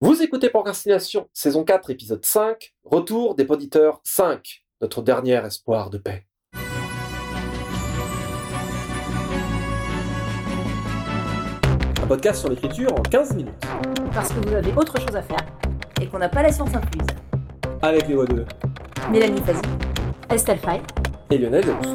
Vous écoutez Procrastination, saison 4, épisode 5, Retour des poditeurs 5, notre dernier espoir de paix. Un podcast sur l'écriture en 15 minutes, Parce que vous avez autre chose à faire et qu'on n'a pas la science incluse. avec les voix de Mélanie Fazi, Estelle Fay. et Lionel Delous.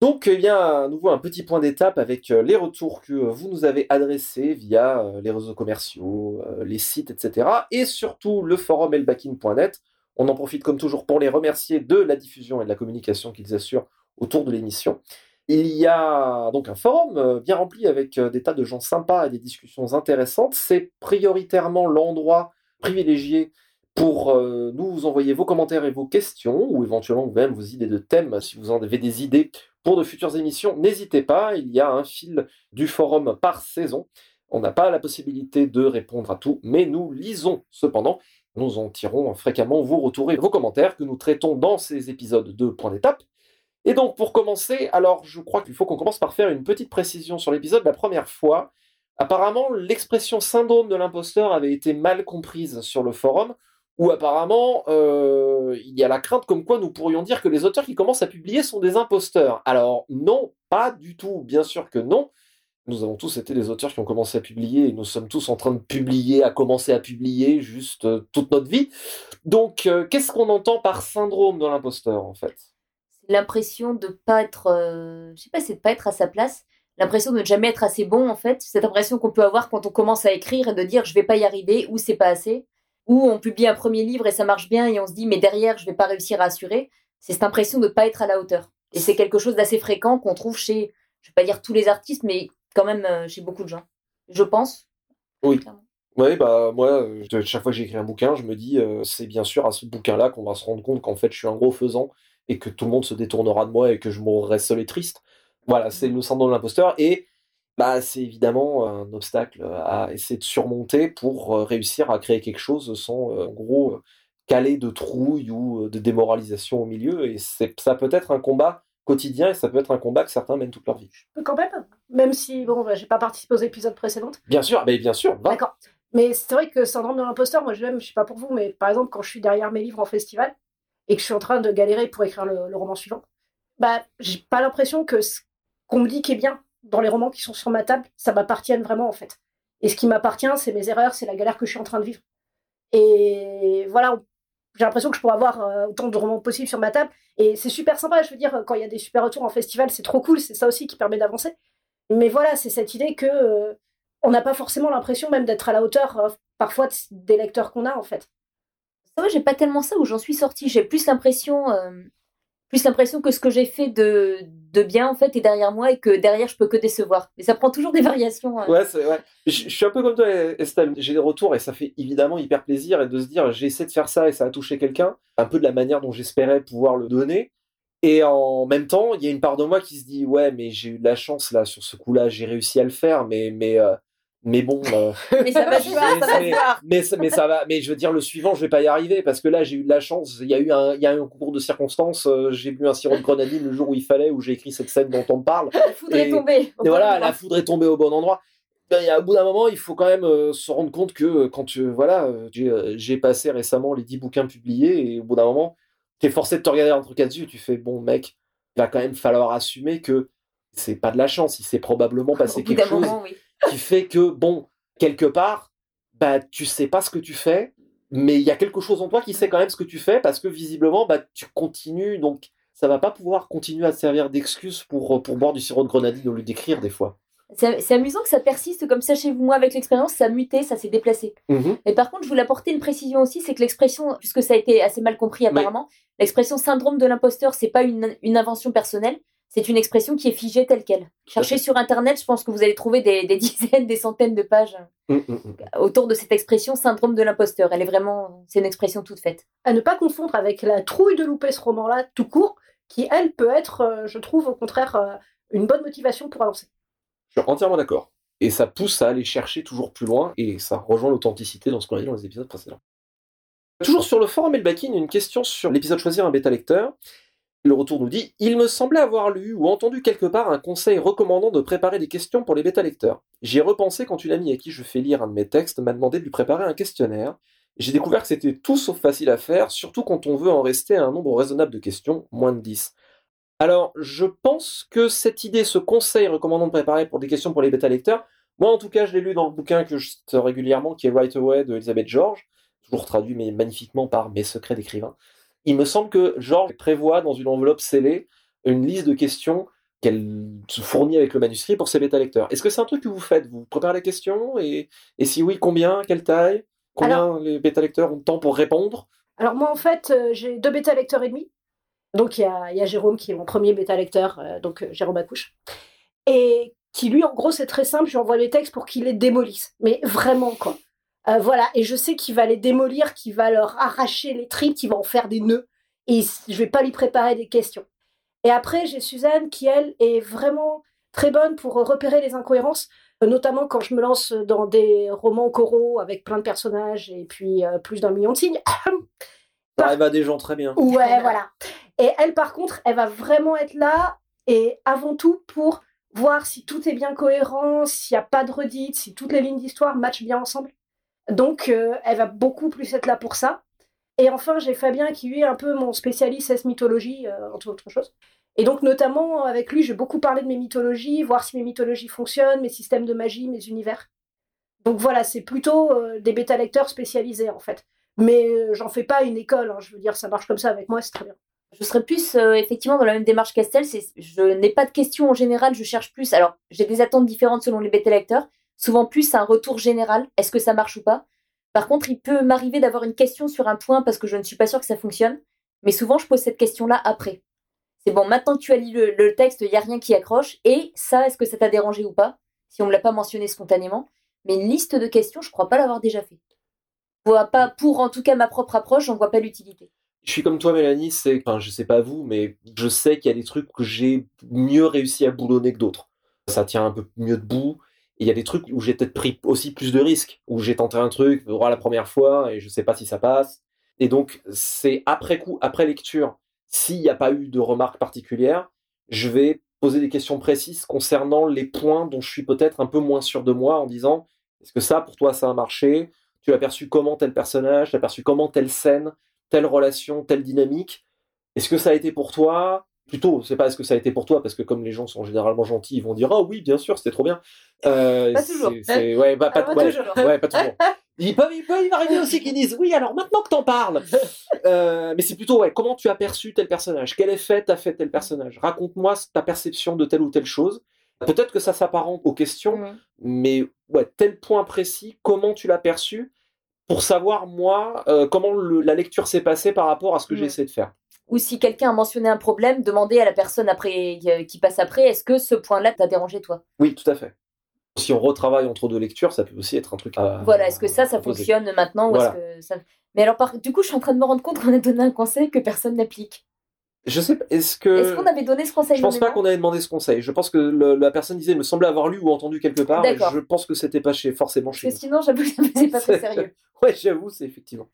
Donc, eh bien, à nouveau un petit point d'étape avec euh, les retours que euh, vous nous avez adressés via euh, les réseaux commerciaux, les sites, etc. Et surtout le forum elbakin.net. On en profite comme toujours pour les remercier de la diffusion et de la communication qu'ils assurent autour de l'émission. Il y a donc un forum bien rempli avec des tas de gens sympas et des discussions intéressantes. C'est prioritairement l'endroit privilégié pour euh, nous envoyer vos commentaires et vos questions, ou éventuellement vous-même vos idées de thèmes, si vous en avez des idées pour de futures émissions, n'hésitez pas, il y a un fil du forum par saison. On n'a pas la possibilité de répondre à tout, mais nous lisons cependant. Nous en tirons fréquemment vos retours et vos commentaires que nous traitons dans ces épisodes de Point d'étape. Et donc pour commencer, alors je crois qu'il faut qu'on commence par faire une petite précision sur l'épisode. La première fois, apparemment l'expression syndrome de l'imposteur avait été mal comprise sur le forum, où apparemment euh, il y a la crainte comme quoi nous pourrions dire que les auteurs qui commencent à publier sont des imposteurs. Alors non, pas du tout, bien sûr que non. Nous avons tous été des auteurs qui ont commencé à publier et nous sommes tous en train de publier, à commencer à publier juste euh, toute notre vie. Donc euh, qu'est-ce qu'on entend par syndrome de l'imposteur en fait? L'impression de pas être, je sais pas, c'est de pas être à sa place. L'impression de ne jamais être assez bon en fait. Cette impression qu'on peut avoir quand on commence à écrire et de dire je vais pas y arriver ou c'est pas assez. Ou on publie un premier livre et ça marche bien et on se dit mais derrière je vais pas réussir à assurer. C'est cette impression de pas être à la hauteur. Et c'est quelque chose d'assez fréquent qu'on trouve chez, je vais pas dire tous les artistes, mais quand même euh, chez beaucoup de gens. Je pense. Oui. Clairement. Oui, bah moi, chaque fois que j'écris un bouquin, je me dis, euh, c'est bien sûr à ce bouquin-là qu'on va se rendre compte qu'en fait, je suis un gros faisant et que tout le monde se détournera de moi et que je mourrai seul et triste. Voilà, c'est le syndrome de l'imposteur et bah c'est évidemment un obstacle à essayer de surmonter pour euh, réussir à créer quelque chose sans, euh, en gros, euh, caler de trouille ou de démoralisation au milieu. Et ça peut être un combat quotidien et ça peut être un combat que certains mènent toute leur vie. Quand même, même si, bon, bah, j'ai pas participé aux épisodes précédents. Bien sûr, mais bien sûr, va. D'accord. Mais c'est vrai que syndrome de l'imposteur, moi, je l'aime, je sais pas pour vous, mais par exemple, quand je suis derrière mes livres en festival et que je suis en train de galérer pour écrire le, le roman suivant, bah, j'ai pas l'impression que ce qu'on me dit qui est bien dans les romans qui sont sur ma table, ça m'appartienne vraiment, en fait. Et ce qui m'appartient, c'est mes erreurs, c'est la galère que je suis en train de vivre. Et voilà, j'ai l'impression que je pourrais avoir euh, autant de romans possibles sur ma table. Et c'est super sympa, je veux dire, quand il y a des super retours en festival, c'est trop cool, c'est ça aussi qui permet d'avancer. Mais voilà, c'est cette idée que euh, on n'a pas forcément l'impression même d'être à la hauteur euh, parfois de- des lecteurs qu'on a en fait. C'est vrai, j'ai pas tellement ça où j'en suis sortie. J'ai plus l'impression, plus l'impression que ce que j'ai fait de, de bien en fait est derrière moi et que derrière je peux que décevoir. Mais ça prend toujours des variations. euh. Ouais, ouais. Je, je suis un peu comme toi, Estelle. J'ai des retours et ça fait évidemment hyper plaisir et de se dire j'ai essayé de faire ça et ça a touché quelqu'un, un peu de la manière dont j'espérais pouvoir le donner. Et en même temps, il y a une part de moi qui se dit ouais, mais j'ai eu de la chance là sur ce coup-là, j'ai réussi à le faire, mais mais euh, mais bon. euh, Mais ça va se voir, ça va se mais, voir. mais, ça- mais ça va. Mais je veux dire le suivant, je vais pas y arriver parce que là j'ai eu de la chance. Il y a eu un il y a eu un concours de circonstances. euh, j'ai bu un sirop de grenadine le jour où il fallait où j'ai écrit cette scène dont on me parle. La foudre est Et- tombée. au Et voilà, la foudre est tombée au bon endroit. Ben, et à bout d'un moment, il faut quand même euh, se rendre compte que euh, quand tu. Voilà, j'ai passé récemment les 10 bouquins publiés et au bout d'un moment, tu es forcé de te regarder un truc là-dessus. Tu fais, bon, mec, il va quand même falloir assumer que c'est pas de la chance. Il s'est probablement passé Au bout quelque d'un chose moment, oui. Qui fait que, bon, quelque part, bah, tu sais pas ce que tu fais, mais il y a quelque chose en toi qui sait quand même ce que tu fais parce que visiblement, bah, tu continues. Donc, ça va pas pouvoir continuer à te servir d'excuse pour, pour boire du sirop de grenadine au lieu d'écrire des fois. C'est amusant que ça persiste comme ça chez vous. Moi, avec l'expérience, ça a muté, ça s'est déplacé. Mhm. Et par contre, je voulais apporter une précision aussi, c'est que l'expression, puisque ça a été assez mal compris apparemment, l'expression syndrome de l'imposteur, c'est pas une, une invention personnelle, c'est une expression qui est figée telle quelle. Cherchez sur Internet, je pense que vous allez trouver des, des dizaines, des centaines de pages Mhm, mhm. autour de cette expression syndrome de l'imposteur. Elle est vraiment, c'est une expression toute faite. À ne pas confondre avec la trouille de louper ce roman-là tout court, qui elle peut être, euh, je trouve au contraire, euh, une bonne motivation pour avancer. Je suis entièrement d'accord. Et ça pousse à aller chercher toujours plus loin, et ça rejoint l'authenticité dans ce qu'on a dit dans les épisodes précédents. Toujours sur le forum Elbakin, une question sur l'épisode Choisir un bêta lecteur. Le retour nous dit Il me semblait avoir lu ou entendu quelque part un conseil recommandant de préparer des questions pour les bêta-lecteurs. J'y ai repensé quand une amie à qui je fais lire un de mes textes m'a demandé de lui préparer un questionnaire. J'ai découvert que c'était tout sauf facile à faire, surtout quand on veut en rester à un nombre raisonnable de questions, moins de 10. Alors, je pense que cette idée, ce conseil recommandant de préparer pour des questions pour les bêta-lecteurs, moi en tout cas, je l'ai lu dans le bouquin que je cite régulièrement, qui est Right Away de Elizabeth George, toujours traduit mais magnifiquement par Mes secrets d'écrivain. Il me semble que George prévoit dans une enveloppe scellée une liste de questions qu'elle se fournit avec le manuscrit pour ses bêta-lecteurs. Est-ce que c'est un truc que vous faites? Vous préparez les questions et, et si oui, combien? Quelle taille? Combien les bêta-lecteurs ont de temps pour répondre? Alors moi, en fait, euh, j'ai deux bêta-lecteurs et demi. Donc il y a, y a, Jérôme qui est mon premier bêta-lecteur, euh, donc euh, Jérôme Accouche. Et qui lui, en gros, c'est très simple, je lui envoie les textes pour qu'il les démolisse. Mais vraiment, quoi. Euh, voilà, et je sais qu'il va les démolir, qu'il va leur arracher les tripes, qu'il va en faire des nœuds. Et je vais pas lui préparer des questions. Et après, j'ai Suzanne qui, elle, est vraiment très bonne pour repérer les incohérences, euh, notamment quand je me lance dans des romans coraux avec plein de personnages et puis euh, plus d'un million de signes. Ça arrive à des gens très bien. Ouais, voilà. Et elle, par contre, elle va vraiment être là et avant tout pour voir si tout est bien cohérent, s'il n'y a pas de redite, si toutes les lignes d'histoire matchent bien ensemble. Donc, euh, elle va beaucoup plus être là pour ça. Et enfin, j'ai Fabien qui, est un peu mon spécialiste S mythologie, euh, entre autres choses. Et donc, notamment, avec lui, j'ai beaucoup parlé de mes mythologies, voir si mes mythologies fonctionnent, mes systèmes de magie, mes univers. Donc voilà, c'est plutôt euh, des bêta-lecteurs spécialisés, en fait. Mais j'en fais pas une école, hein, je veux dire, ça marche comme ça avec moi, c'est très bien. Je serais plus effectivement dans la même démarche qu'Estelle. Je n'ai pas de questions en général, je cherche plus. Alors, j'ai des attentes différentes selon les bêta-lecteurs. Souvent plus un retour général. Est-ce que ça marche ou pas? Par contre, il peut m'arriver d'avoir une question sur un point parce que je ne suis pas sûre que ça fonctionne. Mais souvent, je pose cette question-là après. C'est bon, maintenant que tu as lu le, texte, il n'y a rien qui accroche. Et ça, est-ce que ça t'a dérangé ou pas? Si on ne l'a pas mentionné spontanément. Mais une liste de questions, je crois pas l'avoir déjà fait. Vois pas, pour en tout cas ma propre approche, j'en vois pas l'utilité. Je suis comme toi, Mélanie, c'est, enfin, je sais pas vous, mais je sais qu'il y a des trucs que j'ai mieux réussi à boulonner que d'autres. Ça tient un peu mieux debout. Il y a des trucs où j'ai peut-être pris aussi plus de risques, où j'ai tenté un truc droit la première fois et je sais pas si ça passe. Et donc, c'est après coup, après lecture, s'il n'y a pas eu de remarques particulières, je vais poser des questions précises concernant les points dont je suis peut-être un peu moins sûr de moi en disant est-ce que ça, pour toi, ça a marché? Tu as perçu comment tel personnage? Tu as perçu comment telle scène Telle relation Telle dynamique? Est-ce que ça a été pour toi Plutôt, c'est pas est-ce que ça a été pour toi, parce que comme les gens sont généralement gentils, ils vont dire Ah oui, bien sûr, c'était trop bien. Euh, pas toujours. Ouais, bah, pas, pas, ouais, toujours. ouais, pas toujours. Il peut, il peut y arriver aussi qu'ils disent Oui, alors maintenant que t'en parles. Euh, mais c'est plutôt ouais, comment tu as perçu tel personnage? Quel effet t'as fait tel personnage? Raconte-moi ta perception de telle ou telle chose. Peut-être que ça s'apparente aux questions, Mhm. mais ouais, tel point précis, comment tu l'as perçu? Pour savoir, moi, euh, comment le- la lecture s'est passée par rapport à ce que j'ai Mhm. essayé de faire. Ou si quelqu'un a mentionné un problème, demander à la personne après euh, qui passe après, est-ce que ce point-là t'a dérangé toi? Oui, tout à fait. Si on retravaille entre deux lectures, ça peut aussi être un truc à. Voilà, est-ce que ça, ça poser. fonctionne maintenant Voilà. est-ce que ça... Mais alors, par... du coup, je suis en train de me rendre compte qu'on a donné un conseil que personne n'applique. Je sais pas, est-ce que. Est-ce qu'on avait donné ce conseil Je pense pas qu'on avait demandé ce conseil. Je pense que le- la personne disait, il me semblait avoir lu ou entendu quelque part. et. Je pense que c'était pas chez, forcément Parce chez que nous. sinon, j'avoue que faisait pas très sérieux. Ouais, j'avoue, c'est effectivement.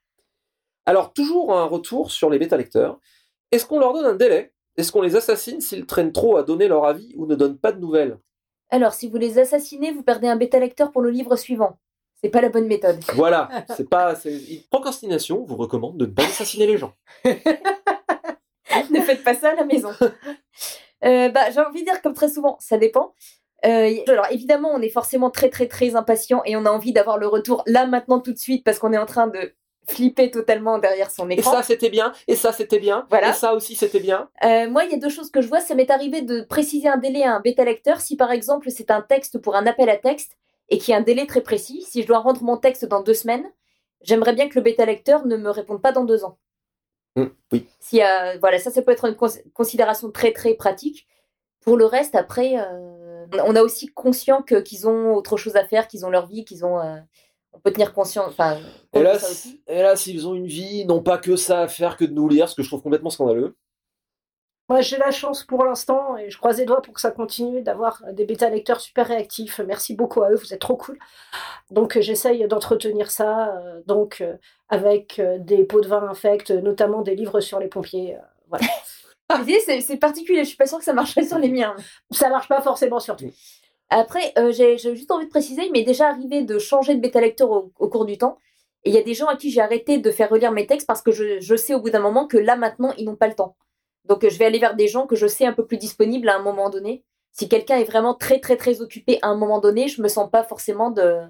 Alors, toujours un retour sur les bêta-lecteurs. Est-ce qu'on leur donne un délai? Est-ce qu'on les assassine s'ils traînent trop à donner leur avis ou ne donnent pas de nouvelles? Alors, si vous les assassinez, vous perdez un bêta-lecteur pour le livre suivant. C'est pas la bonne méthode. Voilà, c'est pas. Procrastination vous recommande de ne pas assassiner les gens. ne faites pas ça à la maison. Euh, bah, j'ai envie de dire, comme très souvent, ça dépend. Euh, alors évidemment, on est forcément très très très impatient et on a envie d'avoir le retour là maintenant tout de suite parce qu'on est en train de flipper totalement derrière son Et écran. ça, c'était bien. Et ça, c'était bien. Voilà. Et ça aussi, c'était bien. Euh, moi, il y a deux choses que je vois. Ça m'est arrivé de préciser un délai à un bêta lecteur si par exemple c'est un texte pour un appel à texte et qu'il y a un délai très précis. Si je dois rendre mon texte dans deux semaines, j'aimerais bien que le bêta lecteur ne me réponde pas dans deux ans. Hum, oui. Y a- voilà, ça, ça peut être une cons- considération très très pratique. Pour le reste, après, euh, on a aussi conscient qu'ils ont autre chose à faire, qu'ils ont leur vie, qu'ils ont. On peut tenir conscience. Enfin, et là, s'ils ont une vie, ils n'ont pas que ça à faire que de nous lire, ce que je trouve complètement scandaleux. Moi, j'ai la chance pour l'instant et je croise les doigts pour que ça continue d'avoir des bêta-lecteurs super réactifs. Merci beaucoup à eux, vous êtes trop cool. Donc, euh, j'essaye d'entretenir ça, euh, donc euh, avec euh, des pots de vin infects, notamment des livres sur les pompiers. euh, voilà. c'est particulier, je suis pas sûre que ça marcherait sur les miens. Ça marche pas forcément sur tout. Après, euh, j'ai juste envie de préciser, il m'est déjà arrivé de changer de bêta lecteur au, cours du temps. Et il y a des gens à qui j'ai arrêté de faire relire mes textes parce que je, sais au bout d'un moment que là maintenant, ils n'ont pas le temps. Donc je vais aller vers des gens que je sais un peu plus disponibles à un moment donné. Si quelqu'un est vraiment très très très occupé à un moment donné, je me sens pas forcément de,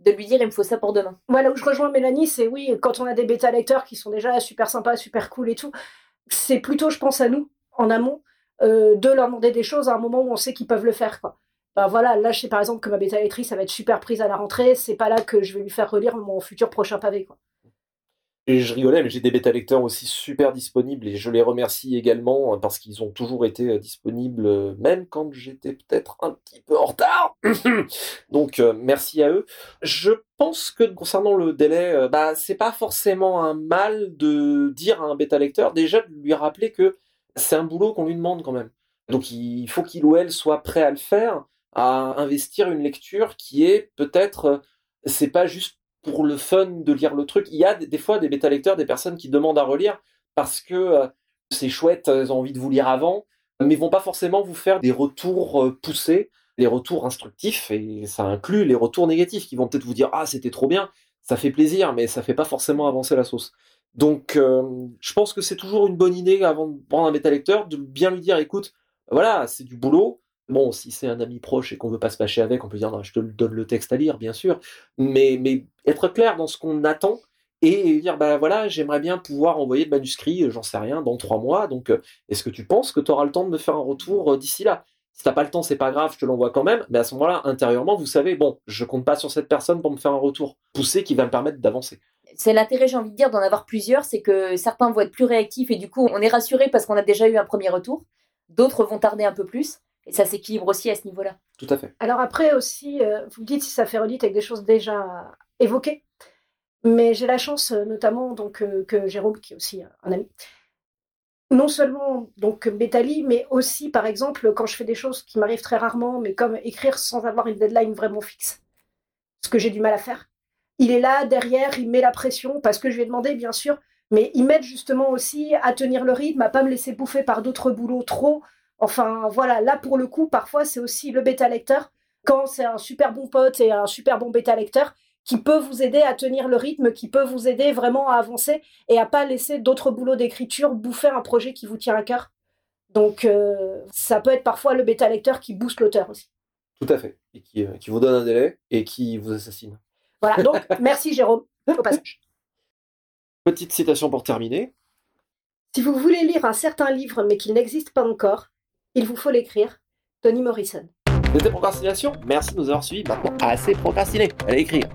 de lui dire il me faut ça pour demain. Voilà où je rejoins Mélanie, c'est oui, quand on a des bêta lecteurs qui sont déjà super sympas, super cool et tout, c'est plutôt, je pense, à nous, en amont, euh, de leur demander des choses à un moment où on sait qu'ils peuvent le faire. Quoi. Bah voilà, là je sais par exemple que ma bêta lectrice va être super prise à la rentrée, c'est pas là que je vais lui faire relire mon futur prochain pavé. Quoi. Et je rigolais, mais j'ai des bêta lecteurs aussi super disponibles et je les remercie également hein, parce qu'ils ont toujours été euh, disponibles, euh, même quand j'étais peut-être un petit peu en retard. Donc merci à eux. Je pense que concernant le délai, bah c'est pas forcément un mal de dire à un bêta lecteur déjà de lui rappeler que c'est un boulot qu'on lui demande quand même. Donc il faut qu'il ou elle soit prêt à le faire, à investir une lecture qui est peut-être, euh, c'est pas juste pour le fun de lire le truc. Il y a des fois des bêta lecteurs, des personnes qui demandent à relire parce que euh, c'est chouette, elles ont envie de vous lire avant, mais vont pas forcément vous faire des retours euh, poussés, des retours instructifs, et ça inclut les retours négatifs qui vont peut-être vous dire ah c'était trop bien, ça fait plaisir, mais ça fait pas forcément avancer la sauce. Donc, euh, je pense que c'est toujours une bonne idée avant de prendre un bêta lecteur de bien lui dire, écoute, voilà, c'est du boulot. Bon, si c'est un ami proche et qu'on veut pas se fâcher avec, on peut dire, je te donne le texte à lire, bien sûr. Mais, mais être clair dans ce qu'on attend et dire, bah voilà, j'aimerais bien pouvoir envoyer le manuscrit, j'en sais rien, dans trois mois. Donc, euh, est-ce que tu penses que tu auras le temps de me faire un retour euh, d'ici là? Si t'as pas le temps, c'est pas grave, je te l'envoie quand même. Mais à ce moment-là, intérieurement, vous savez, bon, je compte pas sur cette personne pour me faire un retour poussé qui va me permettre d'avancer c'est l'intérêt, j'ai envie de dire, d'en avoir plusieurs, c'est que certains vont être plus réactifs et du coup, on est rassuré parce qu'on a déjà eu un premier retour. D'autres vont tarder un peu plus. Et ça s'équilibre aussi à ce niveau-là. Tout à fait. Alors après aussi, euh, vous dites si ça fait redite avec des choses déjà évoquées. Mais j'ai la chance, euh, notamment donc euh, que Jérôme, qui est aussi un ami, non seulement donc Bétali, mais aussi par exemple quand je fais des choses qui m'arrivent très rarement, mais comme écrire sans avoir une deadline vraiment fixe, ce que j'ai du mal à faire il est là derrière, il met la pression parce que je lui ai demandé bien sûr, mais il m'aide justement aussi à tenir le rythme, à pas me laisser bouffer par d'autres boulots trop. Enfin voilà, là pour le coup, parfois c'est aussi le bêta lecteur quand c'est un super bon pote et un super bon bêta lecteur qui peut vous aider à tenir le rythme, qui peut vous aider vraiment à avancer et à pas laisser d'autres boulots d'écriture bouffer un projet qui vous tient à cœur. Donc euh, ça peut être parfois le bêta lecteur qui booste l'auteur aussi. Tout à fait. Et qui, euh, qui vous donne un délai et qui vous assassine. Voilà, donc merci Jérôme au passage. Petite citation pour terminer. Si vous voulez lire un certain livre mais qu'il n'existe pas encore, il vous faut l'écrire. Tony Morrison. C'était Procrastination? Merci de nous avoir suivis. Maintenant, assez procrastiné. Allez écrire.